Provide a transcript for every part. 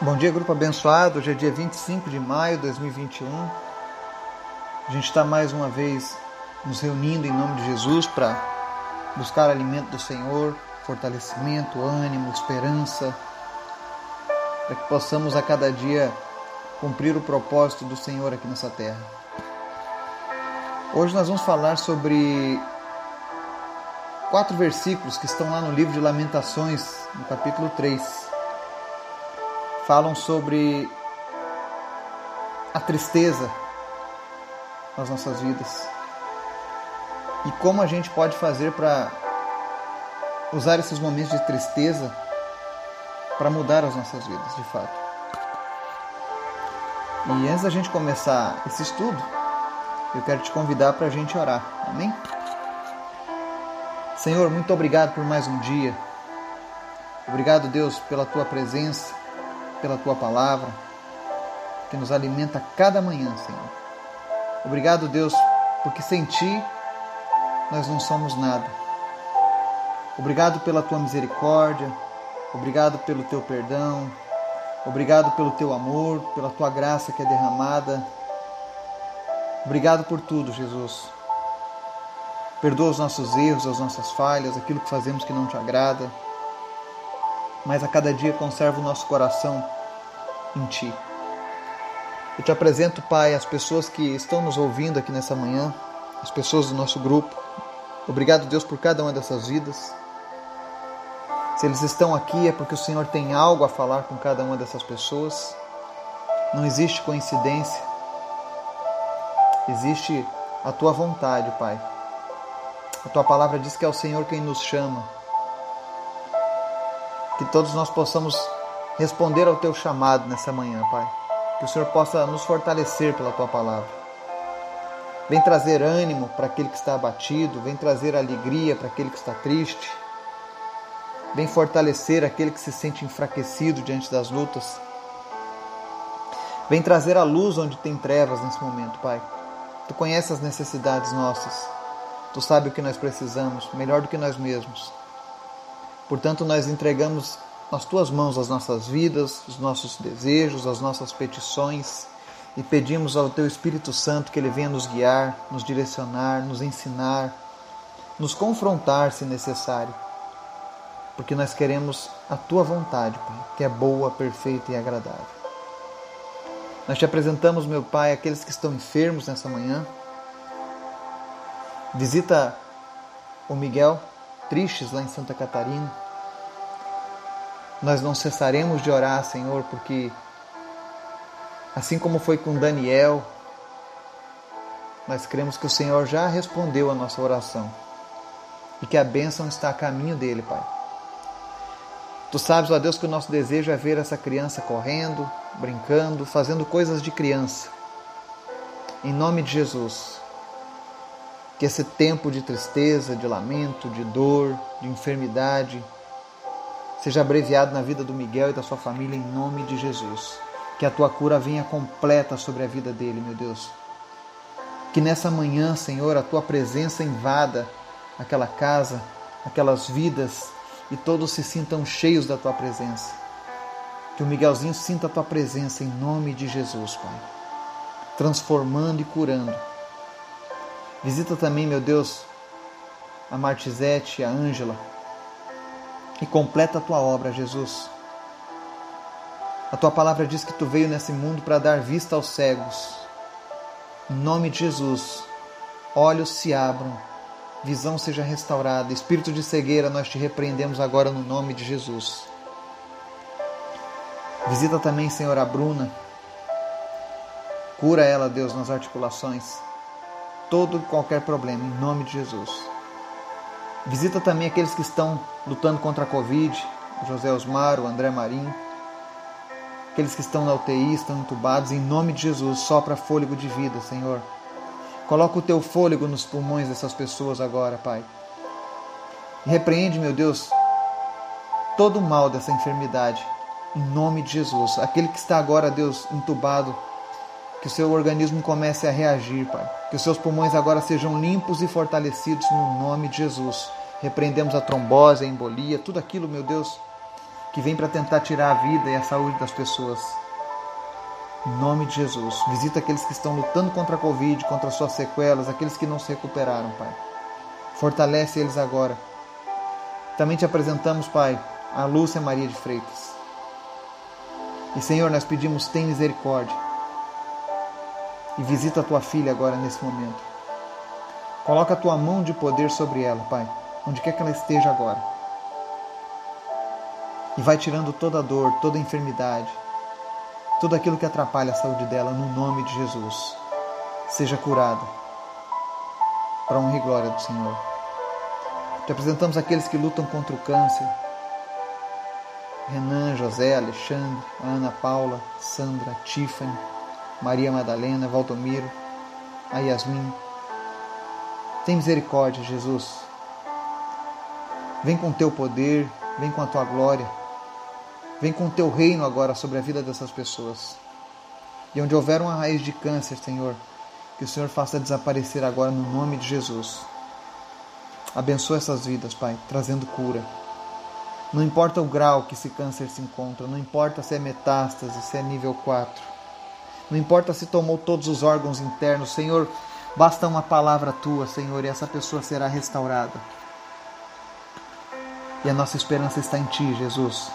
Bom dia, grupo abençoado. Hoje é dia 25 de maio de 2021. A gente está mais uma vez nos reunindo em nome de Jesus para buscar alimento do Senhor, fortalecimento, ânimo, esperança, para que possamos a cada dia cumprir o propósito do Senhor aqui nessa terra. Hoje nós vamos falar sobre quatro versículos que estão lá no livro de Lamentações, no capítulo 3 falam sobre a tristeza nas nossas vidas e como a gente pode fazer para usar esses momentos de tristeza para mudar as nossas vidas, de fato. E antes da gente começar esse estudo, eu quero te convidar para a gente orar. Amém? Senhor, muito obrigado por mais um dia. Obrigado, Deus, pela tua presença pela tua palavra, que nos alimenta cada manhã, Senhor. Obrigado, Deus, porque sem ti nós não somos nada. Obrigado pela tua misericórdia, obrigado pelo teu perdão, obrigado pelo teu amor, pela tua graça que é derramada. Obrigado por tudo, Jesus. Perdoa os nossos erros, as nossas falhas, aquilo que fazemos que não te agrada mas a cada dia conserva o nosso coração em Ti. Eu te apresento, Pai, as pessoas que estão nos ouvindo aqui nessa manhã, as pessoas do nosso grupo. Obrigado, Deus, por cada uma dessas vidas. Se eles estão aqui é porque o Senhor tem algo a falar com cada uma dessas pessoas. Não existe coincidência. Existe a tua vontade, Pai. A tua palavra diz que é o Senhor quem nos chama que todos nós possamos responder ao teu chamado nessa manhã, Pai. Que o Senhor possa nos fortalecer pela tua palavra. Vem trazer ânimo para aquele que está abatido, vem trazer alegria para aquele que está triste. Vem fortalecer aquele que se sente enfraquecido diante das lutas. Vem trazer a luz onde tem trevas nesse momento, Pai. Tu conheces as necessidades nossas. Tu sabe o que nós precisamos, melhor do que nós mesmos. Portanto, nós entregamos nas tuas mãos as nossas vidas, os nossos desejos, as nossas petições e pedimos ao teu Espírito Santo que ele venha nos guiar, nos direcionar, nos ensinar, nos confrontar se necessário. Porque nós queremos a tua vontade, Pai, que é boa, perfeita e agradável. Nós te apresentamos, meu Pai, aqueles que estão enfermos nessa manhã. Visita o Miguel, tristes lá em Santa Catarina. Nós não cessaremos de orar, Senhor, porque assim como foi com Daniel, nós cremos que o Senhor já respondeu a nossa oração e que a bênção está a caminho dele, Pai. Tu sabes, ó Deus, que o nosso desejo é ver essa criança correndo, brincando, fazendo coisas de criança. Em nome de Jesus, que esse tempo de tristeza, de lamento, de dor, de enfermidade, seja abreviado na vida do Miguel e da sua família em nome de Jesus. Que a tua cura venha completa sobre a vida dele, meu Deus. Que nessa manhã, Senhor, a tua presença invada aquela casa, aquelas vidas e todos se sintam cheios da tua presença. Que o Miguelzinho sinta a tua presença em nome de Jesus, Pai. Transformando e curando Visita também, meu Deus, a Martizete, a Ângela, e completa a tua obra, Jesus. A tua palavra diz que tu veio nesse mundo para dar vista aos cegos. Em nome de Jesus, olhos se abram, visão seja restaurada, espírito de cegueira nós te repreendemos agora no nome de Jesus. Visita também, Senhor, a Bruna. Cura ela, Deus, nas articulações todo e qualquer problema, em nome de Jesus. Visita também aqueles que estão lutando contra a Covid, José Osmar, o André Marinho, aqueles que estão na UTI, estão entubados, em nome de Jesus, sopra fôlego de vida, Senhor. Coloca o teu fôlego nos pulmões dessas pessoas agora, Pai. Repreende, meu Deus, todo o mal dessa enfermidade, em nome de Jesus. Aquele que está agora, Deus, entubado, que o seu organismo comece a reagir, Pai. Que os seus pulmões agora sejam limpos e fortalecidos no nome de Jesus. Repreendemos a trombose, a embolia, tudo aquilo, meu Deus, que vem para tentar tirar a vida e a saúde das pessoas. Em nome de Jesus, visita aqueles que estão lutando contra a Covid, contra suas sequelas, aqueles que não se recuperaram, Pai. Fortalece eles agora. Também te apresentamos, Pai, a Lúcia Maria de Freitas. E Senhor, nós pedimos, tem misericórdia. E visita a tua filha agora nesse momento. Coloca a tua mão de poder sobre ela, Pai, onde quer que ela esteja agora. E vai tirando toda a dor, toda a enfermidade, tudo aquilo que atrapalha a saúde dela, no nome de Jesus. Seja curada, para honra e glória do Senhor. Te apresentamos aqueles que lutam contra o câncer. Renan, José, Alexandre, Ana Paula, Sandra, Tiffany, Maria Madalena, Valdomiro, a Yasmin. Tem misericórdia, Jesus. Vem com teu poder, vem com a tua glória Vem com o teu reino agora sobre a vida dessas pessoas. E onde houver uma raiz de câncer, Senhor, que o Senhor faça desaparecer agora no nome de Jesus. Abençoa essas vidas, Pai, trazendo cura. Não importa o grau que esse câncer se encontra, não importa se é metástase, se é nível 4. Não importa se tomou todos os órgãos internos, Senhor, basta uma palavra tua, Senhor, e essa pessoa será restaurada. E a nossa esperança está em Ti, Jesus.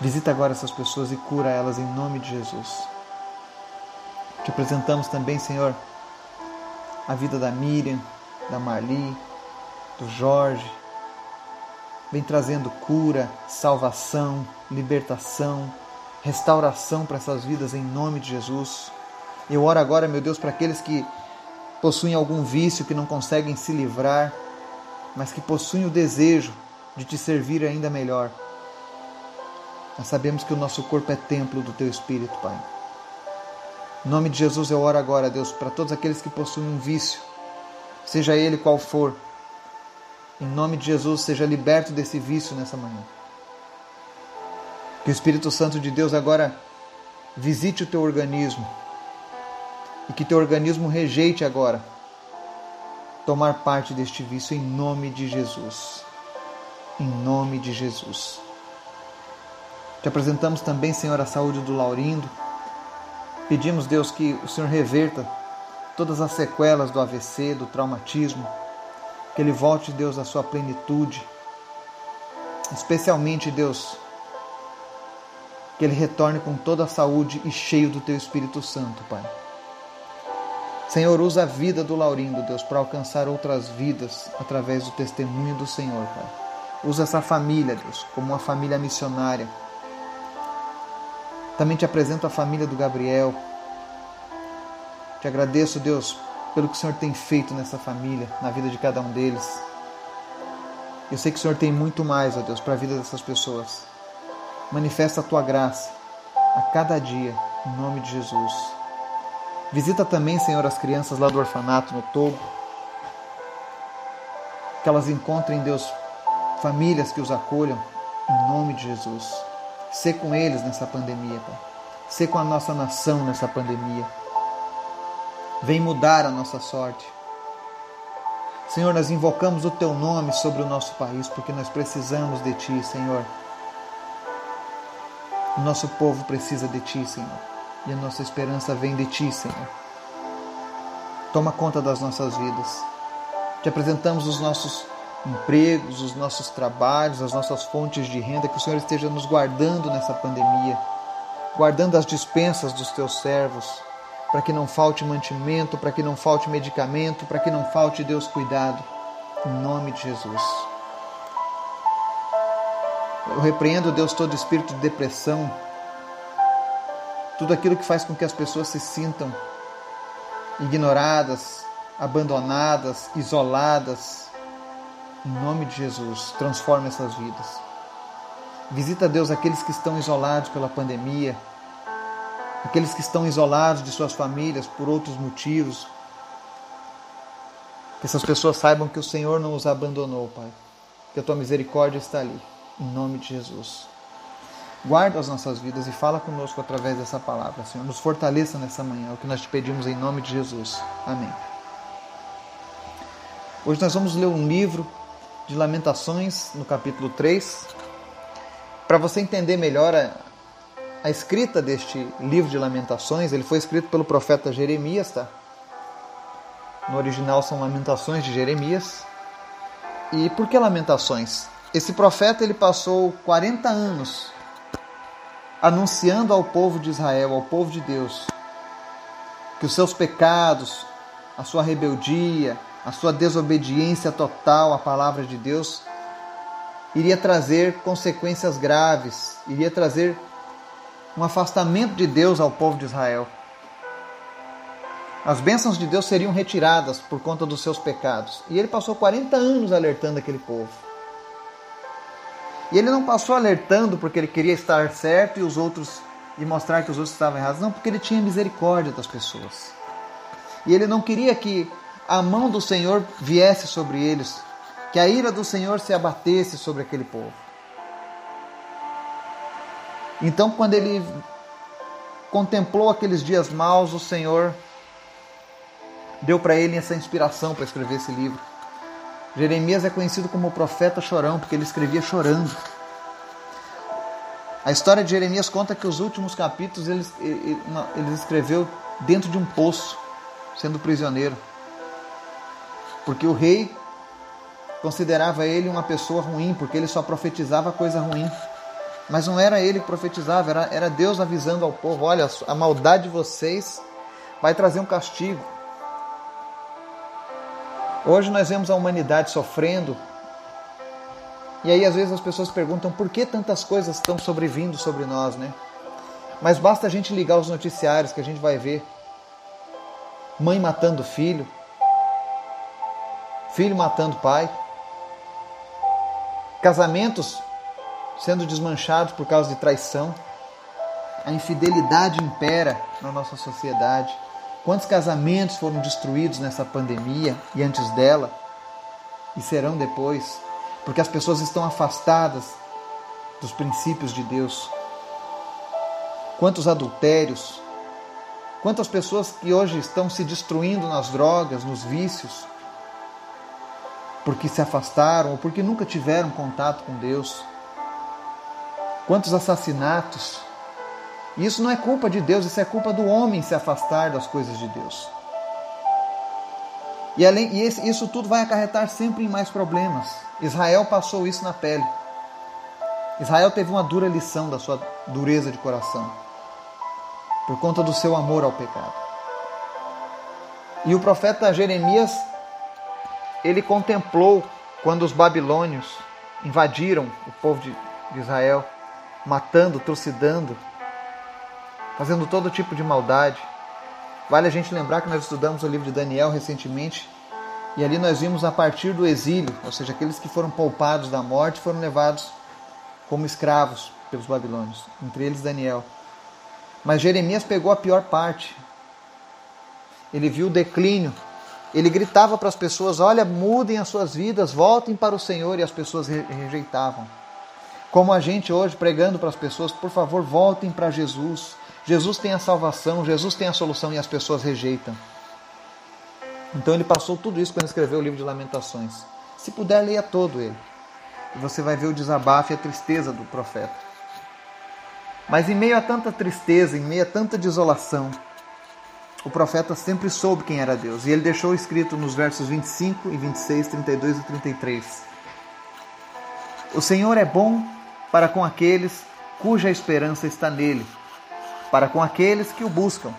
Visita agora essas pessoas e cura elas em nome de Jesus. Te apresentamos também, Senhor, a vida da Miriam, da Marli, do Jorge. Vem trazendo cura, salvação, libertação, restauração para essas vidas em nome de Jesus. Eu oro agora, meu Deus, para aqueles que possuem algum vício que não conseguem se livrar, mas que possuem o desejo de te servir ainda melhor. Nós sabemos que o nosso corpo é templo do Teu Espírito, Pai. Em nome de Jesus eu oro agora, Deus, para todos aqueles que possuem um vício, seja ele qual for. Em nome de Jesus, seja liberto desse vício nessa manhã. Que o Espírito Santo de Deus agora visite o teu organismo e que teu organismo rejeite agora tomar parte deste vício em nome de Jesus. Em nome de Jesus. Te apresentamos também, Senhor, a saúde do Laurindo. Pedimos, Deus, que o Senhor reverta todas as sequelas do AVC, do traumatismo, que ele volte, Deus, à sua plenitude. Especialmente, Deus, que ele retorne com toda a saúde e cheio do teu Espírito Santo, Pai. Senhor, usa a vida do Laurindo, Deus, para alcançar outras vidas através do testemunho do Senhor, Pai. Usa essa família, Deus, como uma família missionária também te apresento a família do Gabriel. Te agradeço, Deus, pelo que o Senhor tem feito nessa família, na vida de cada um deles. Eu sei que o Senhor tem muito mais, ó Deus, para a vida dessas pessoas. Manifesta a tua graça a cada dia, em nome de Jesus. Visita também, Senhor, as crianças lá do orfanato no Togo. Que elas encontrem, Deus, famílias que os acolham, em nome de Jesus. Ser com eles nessa pandemia, Pai. Ser com a nossa nação nessa pandemia. Vem mudar a nossa sorte. Senhor, nós invocamos o Teu nome sobre o nosso país porque nós precisamos de Ti, Senhor. O nosso povo precisa de Ti, Senhor. E a nossa esperança vem de Ti, Senhor. Toma conta das nossas vidas. Te apresentamos os nossos empregos, os nossos trabalhos, as nossas fontes de renda, que o Senhor esteja nos guardando nessa pandemia, guardando as dispensas dos teus servos, para que não falte mantimento, para que não falte medicamento, para que não falte, Deus, cuidado, em nome de Jesus. Eu repreendo, Deus, todo espírito de depressão, tudo aquilo que faz com que as pessoas se sintam ignoradas, abandonadas, isoladas, em nome de Jesus, transforma essas vidas. Visita, Deus, aqueles que estão isolados pela pandemia, aqueles que estão isolados de suas famílias por outros motivos. Que essas pessoas saibam que o Senhor não os abandonou, Pai. Que a tua misericórdia está ali, em nome de Jesus. Guarda as nossas vidas e fala conosco através dessa palavra, Senhor. Nos fortaleça nessa manhã, é o que nós te pedimos em nome de Jesus. Amém. Hoje nós vamos ler um livro de Lamentações, no capítulo 3, para você entender melhor a, a escrita deste livro de Lamentações. Ele foi escrito pelo profeta Jeremias, tá? No original são Lamentações de Jeremias. E por que Lamentações? Esse profeta ele passou 40 anos anunciando ao povo de Israel, ao povo de Deus, que os seus pecados, a sua rebeldia, a sua desobediência total à palavra de Deus iria trazer consequências graves, iria trazer um afastamento de Deus ao povo de Israel. As bênçãos de Deus seriam retiradas por conta dos seus pecados. E ele passou 40 anos alertando aquele povo. E ele não passou alertando porque ele queria estar certo e os outros e mostrar que os outros estavam errados, não, porque ele tinha misericórdia das pessoas. E ele não queria que a mão do Senhor viesse sobre eles, que a ira do Senhor se abatesse sobre aquele povo. Então, quando ele contemplou aqueles dias maus, o Senhor deu para ele essa inspiração para escrever esse livro. Jeremias é conhecido como o profeta chorão, porque ele escrevia chorando. A história de Jeremias conta que os últimos capítulos ele, ele, ele escreveu dentro de um poço, sendo prisioneiro. Porque o rei considerava ele uma pessoa ruim, porque ele só profetizava coisa ruim. Mas não era ele que profetizava, era, era Deus avisando ao povo: olha, a maldade de vocês vai trazer um castigo. Hoje nós vemos a humanidade sofrendo. E aí às vezes as pessoas perguntam por que tantas coisas estão sobrevindo sobre nós, né? Mas basta a gente ligar os noticiários que a gente vai ver mãe matando filho, filho matando pai, casamentos sendo desmanchados por causa de traição, a infidelidade impera na nossa sociedade. Quantos casamentos foram destruídos nessa pandemia e antes dela e serão depois, porque as pessoas estão afastadas dos princípios de Deus? Quantos adultérios? Quantas pessoas que hoje estão se destruindo nas drogas, nos vícios, porque se afastaram ou porque nunca tiveram contato com Deus? Quantos assassinatos? E isso não é culpa de Deus, isso é culpa do homem se afastar das coisas de Deus. E, além, e isso tudo vai acarretar sempre em mais problemas. Israel passou isso na pele. Israel teve uma dura lição da sua dureza de coração, por conta do seu amor ao pecado. E o profeta Jeremias, ele contemplou quando os babilônios invadiram o povo de Israel, matando, trucidando, fazendo todo tipo de maldade. Vale a gente lembrar que nós estudamos o livro de Daniel recentemente e ali nós vimos a partir do exílio, ou seja, aqueles que foram poupados da morte foram levados como escravos pelos babilônios, entre eles Daniel. Mas Jeremias pegou a pior parte. Ele viu o declínio. Ele gritava para as pessoas: Olha, mudem as suas vidas, voltem para o Senhor, e as pessoas rejeitavam. Como a gente hoje pregando para as pessoas: Por favor, voltem para Jesus, Jesus tem a salvação, Jesus tem a solução e as pessoas rejeitam. Então ele passou tudo isso quando escreveu o livro de Lamentações. Se puder, leia todo ele. E você vai ver o desabafo e a tristeza do profeta. Mas em meio a tanta tristeza, em meio a tanta desolação, o profeta sempre soube quem era Deus. E ele deixou escrito nos versos 25 e 26, 32 e 33. O Senhor é bom para com aqueles cuja esperança está nele para com aqueles que o buscam.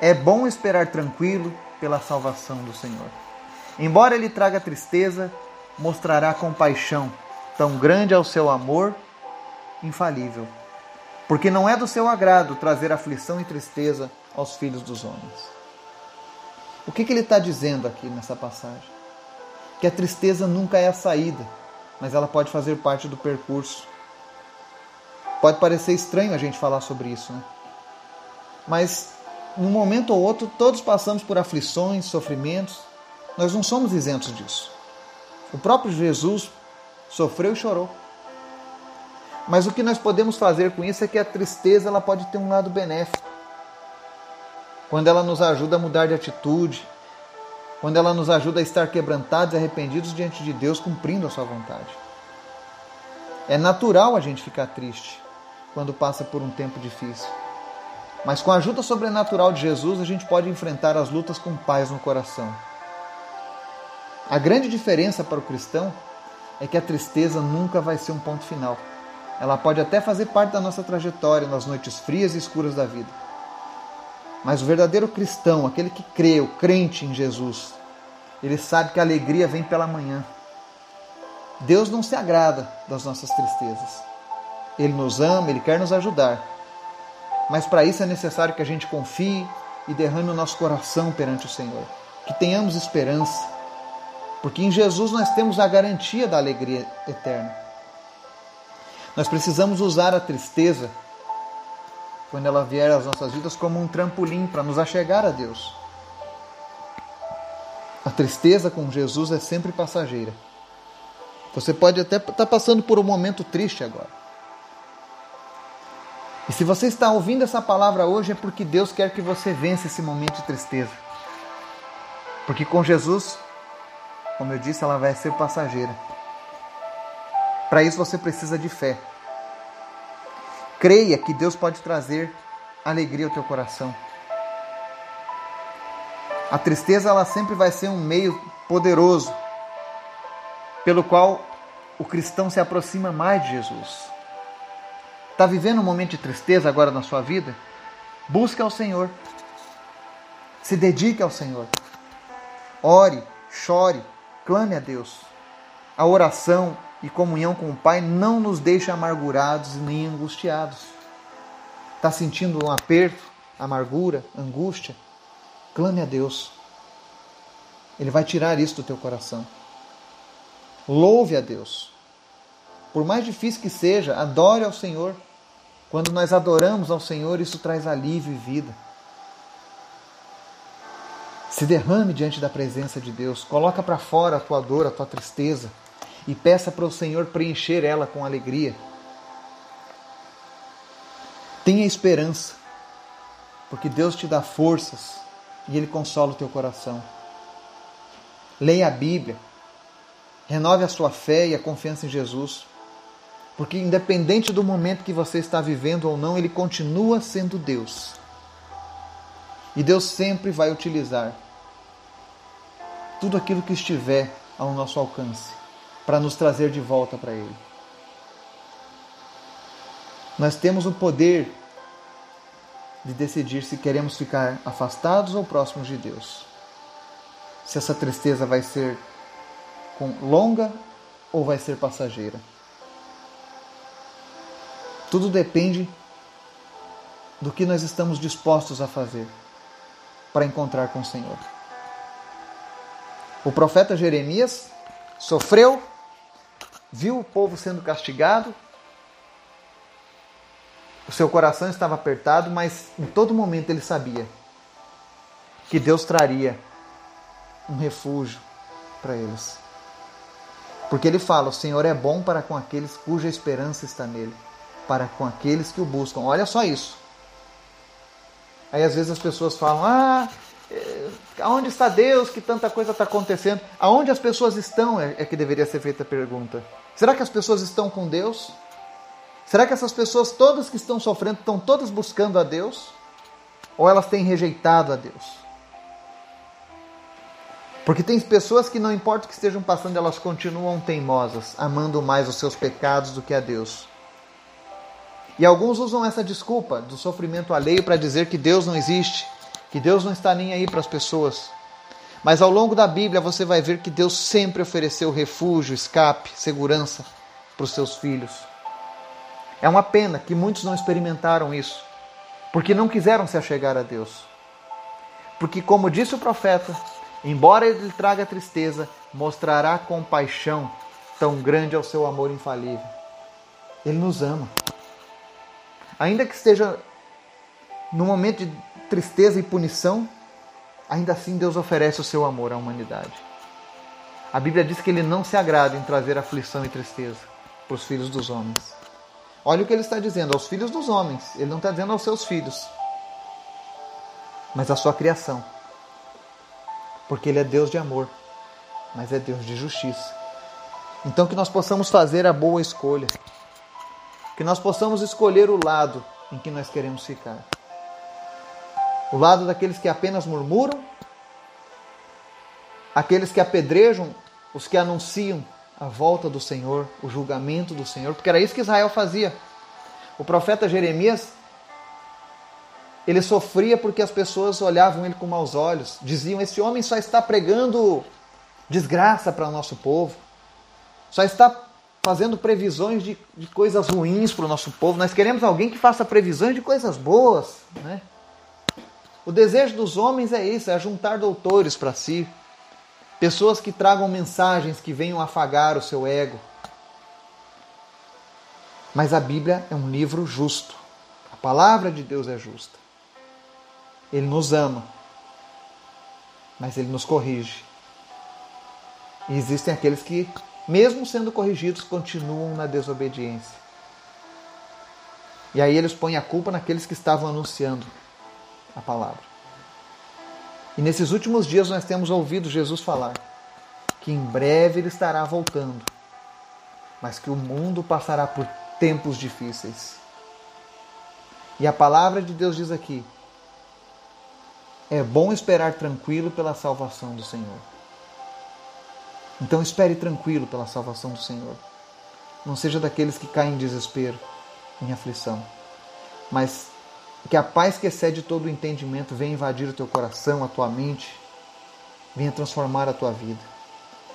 É bom esperar tranquilo pela salvação do Senhor. Embora ele traga tristeza, mostrará compaixão, tão grande é o seu amor, infalível. Porque não é do seu agrado trazer aflição e tristeza aos filhos dos homens. O que, que ele está dizendo aqui nessa passagem? Que a tristeza nunca é a saída, mas ela pode fazer parte do percurso. Pode parecer estranho a gente falar sobre isso, né? Mas num momento ou outro todos passamos por aflições, sofrimentos. Nós não somos isentos disso. O próprio Jesus sofreu e chorou. Mas o que nós podemos fazer com isso é que a tristeza ela pode ter um lado benéfico. Quando ela nos ajuda a mudar de atitude, quando ela nos ajuda a estar quebrantados e arrependidos diante de Deus, cumprindo a sua vontade. É natural a gente ficar triste quando passa por um tempo difícil. Mas com a ajuda sobrenatural de Jesus, a gente pode enfrentar as lutas com paz no coração. A grande diferença para o cristão é que a tristeza nunca vai ser um ponto final. Ela pode até fazer parte da nossa trajetória nas noites frias e escuras da vida. Mas o verdadeiro cristão, aquele que crê, o crente em Jesus, ele sabe que a alegria vem pela manhã. Deus não se agrada das nossas tristezas. Ele nos ama, ele quer nos ajudar. Mas para isso é necessário que a gente confie e derrame o nosso coração perante o Senhor. Que tenhamos esperança. Porque em Jesus nós temos a garantia da alegria eterna. Nós precisamos usar a tristeza, quando ela vier às nossas vidas, como um trampolim para nos achegar a Deus. A tristeza com Jesus é sempre passageira. Você pode até estar tá passando por um momento triste agora. E se você está ouvindo essa palavra hoje é porque Deus quer que você vença esse momento de tristeza. Porque com Jesus, como eu disse, ela vai ser passageira. Para isso você precisa de fé. Creia que Deus pode trazer alegria ao teu coração. A tristeza ela sempre vai ser um meio poderoso pelo qual o cristão se aproxima mais de Jesus. Está vivendo um momento de tristeza agora na sua vida? Busque ao Senhor. Se dedique ao Senhor. Ore, chore, clame a Deus. A oração e comunhão com o Pai não nos deixa amargurados nem angustiados. Está sentindo um aperto, amargura, angústia? Clame a Deus. Ele vai tirar isso do teu coração. Louve a Deus. Por mais difícil que seja, adore ao Senhor. Quando nós adoramos ao Senhor, isso traz alívio e vida. Se derrame diante da presença de Deus. Coloca para fora a tua dor, a tua tristeza e peça para o Senhor preencher ela com alegria. Tenha esperança, porque Deus te dá forças e Ele consola o teu coração. Leia a Bíblia, renove a sua fé e a confiança em Jesus, porque independente do momento que você está vivendo ou não, Ele continua sendo Deus. E Deus sempre vai utilizar tudo aquilo que estiver ao nosso alcance para nos trazer de volta para Ele. Nós temos o poder de decidir se queremos ficar afastados ou próximos de Deus. Se essa tristeza vai ser longa ou vai ser passageira. Tudo depende do que nós estamos dispostos a fazer para encontrar com o Senhor. O profeta Jeremias sofreu viu o povo sendo castigado, o seu coração estava apertado, mas em todo momento ele sabia que Deus traria um refúgio para eles. Porque ele fala: O Senhor é bom para com aqueles cuja esperança está nele, para com aqueles que o buscam. Olha só isso. Aí às vezes as pessoas falam: Ah, eh, aonde está Deus que tanta coisa está acontecendo? Aonde as pessoas estão é, é que deveria ser feita a pergunta. Será que as pessoas estão com Deus? Será que essas pessoas todas que estão sofrendo estão todas buscando a Deus? Ou elas têm rejeitado a Deus? Porque tem pessoas que não importa o que estejam passando, elas continuam teimosas, amando mais os seus pecados do que a Deus. E alguns usam essa desculpa do sofrimento alheio para dizer que Deus não existe, que Deus não está nem aí para as pessoas. Mas ao longo da Bíblia você vai ver que Deus sempre ofereceu refúgio, escape, segurança para os seus filhos. É uma pena que muitos não experimentaram isso, porque não quiseram se achegar a Deus. Porque, como disse o profeta, embora ele traga tristeza, mostrará compaixão, tão grande é o seu amor infalível. Ele nos ama. Ainda que esteja no momento de tristeza e punição, ainda assim Deus oferece o seu amor à humanidade. A Bíblia diz que ele não se agrada em trazer aflição e tristeza para os filhos dos homens. Olha o que ele está dizendo aos filhos dos homens, ele não está dizendo aos seus filhos, mas à sua criação. porque Ele é Deus de amor, mas é Deus de justiça. Então, que nós possamos fazer a boa escolha, que nós possamos escolher o lado em que nós queremos ficar. O lado daqueles que apenas murmuram, aqueles que apedrejam, os que anunciam a volta do Senhor, o julgamento do Senhor, porque era isso que Israel fazia. O profeta Jeremias, ele sofria porque as pessoas olhavam ele com maus olhos, diziam: Esse homem só está pregando desgraça para o nosso povo, só está fazendo previsões de, de coisas ruins para o nosso povo. Nós queremos alguém que faça previsões de coisas boas. Né? O desejo dos homens é isso: é juntar doutores para si, pessoas que tragam mensagens que venham afagar o seu ego. Mas a Bíblia é um livro justo. A palavra de Deus é justa. Ele nos ama, mas ele nos corrige. E existem aqueles que, mesmo sendo corrigidos, continuam na desobediência. E aí eles põem a culpa naqueles que estavam anunciando a palavra. E nesses últimos dias nós temos ouvido Jesus falar que em breve ele estará voltando, mas que o mundo passará por tempos difíceis. E a palavra de Deus diz aqui: é bom esperar tranquilo pela salvação do Senhor. Então espere tranquilo pela salvação do Senhor. Não seja daqueles que caem em desespero, em aflição, mas que a paz que excede todo o entendimento venha invadir o teu coração, a tua mente, venha transformar a tua vida.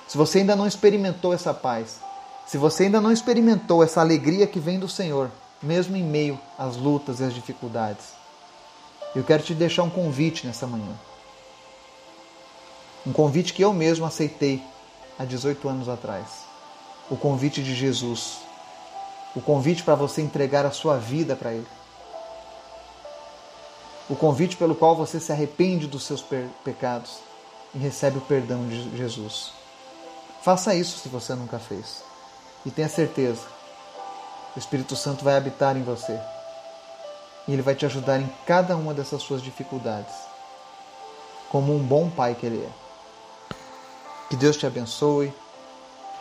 Se você ainda não experimentou essa paz, se você ainda não experimentou essa alegria que vem do Senhor, mesmo em meio às lutas e às dificuldades, eu quero te deixar um convite nessa manhã. Um convite que eu mesmo aceitei há 18 anos atrás. O convite de Jesus. O convite para você entregar a sua vida para Ele o convite pelo qual você se arrepende dos seus pecados e recebe o perdão de Jesus. Faça isso se você nunca fez. E tenha certeza, o Espírito Santo vai habitar em você. E ele vai te ajudar em cada uma dessas suas dificuldades, como um bom pai que ele é. Que Deus te abençoe,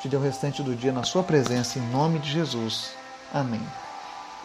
te dê o restante do dia na sua presença, em nome de Jesus. Amém.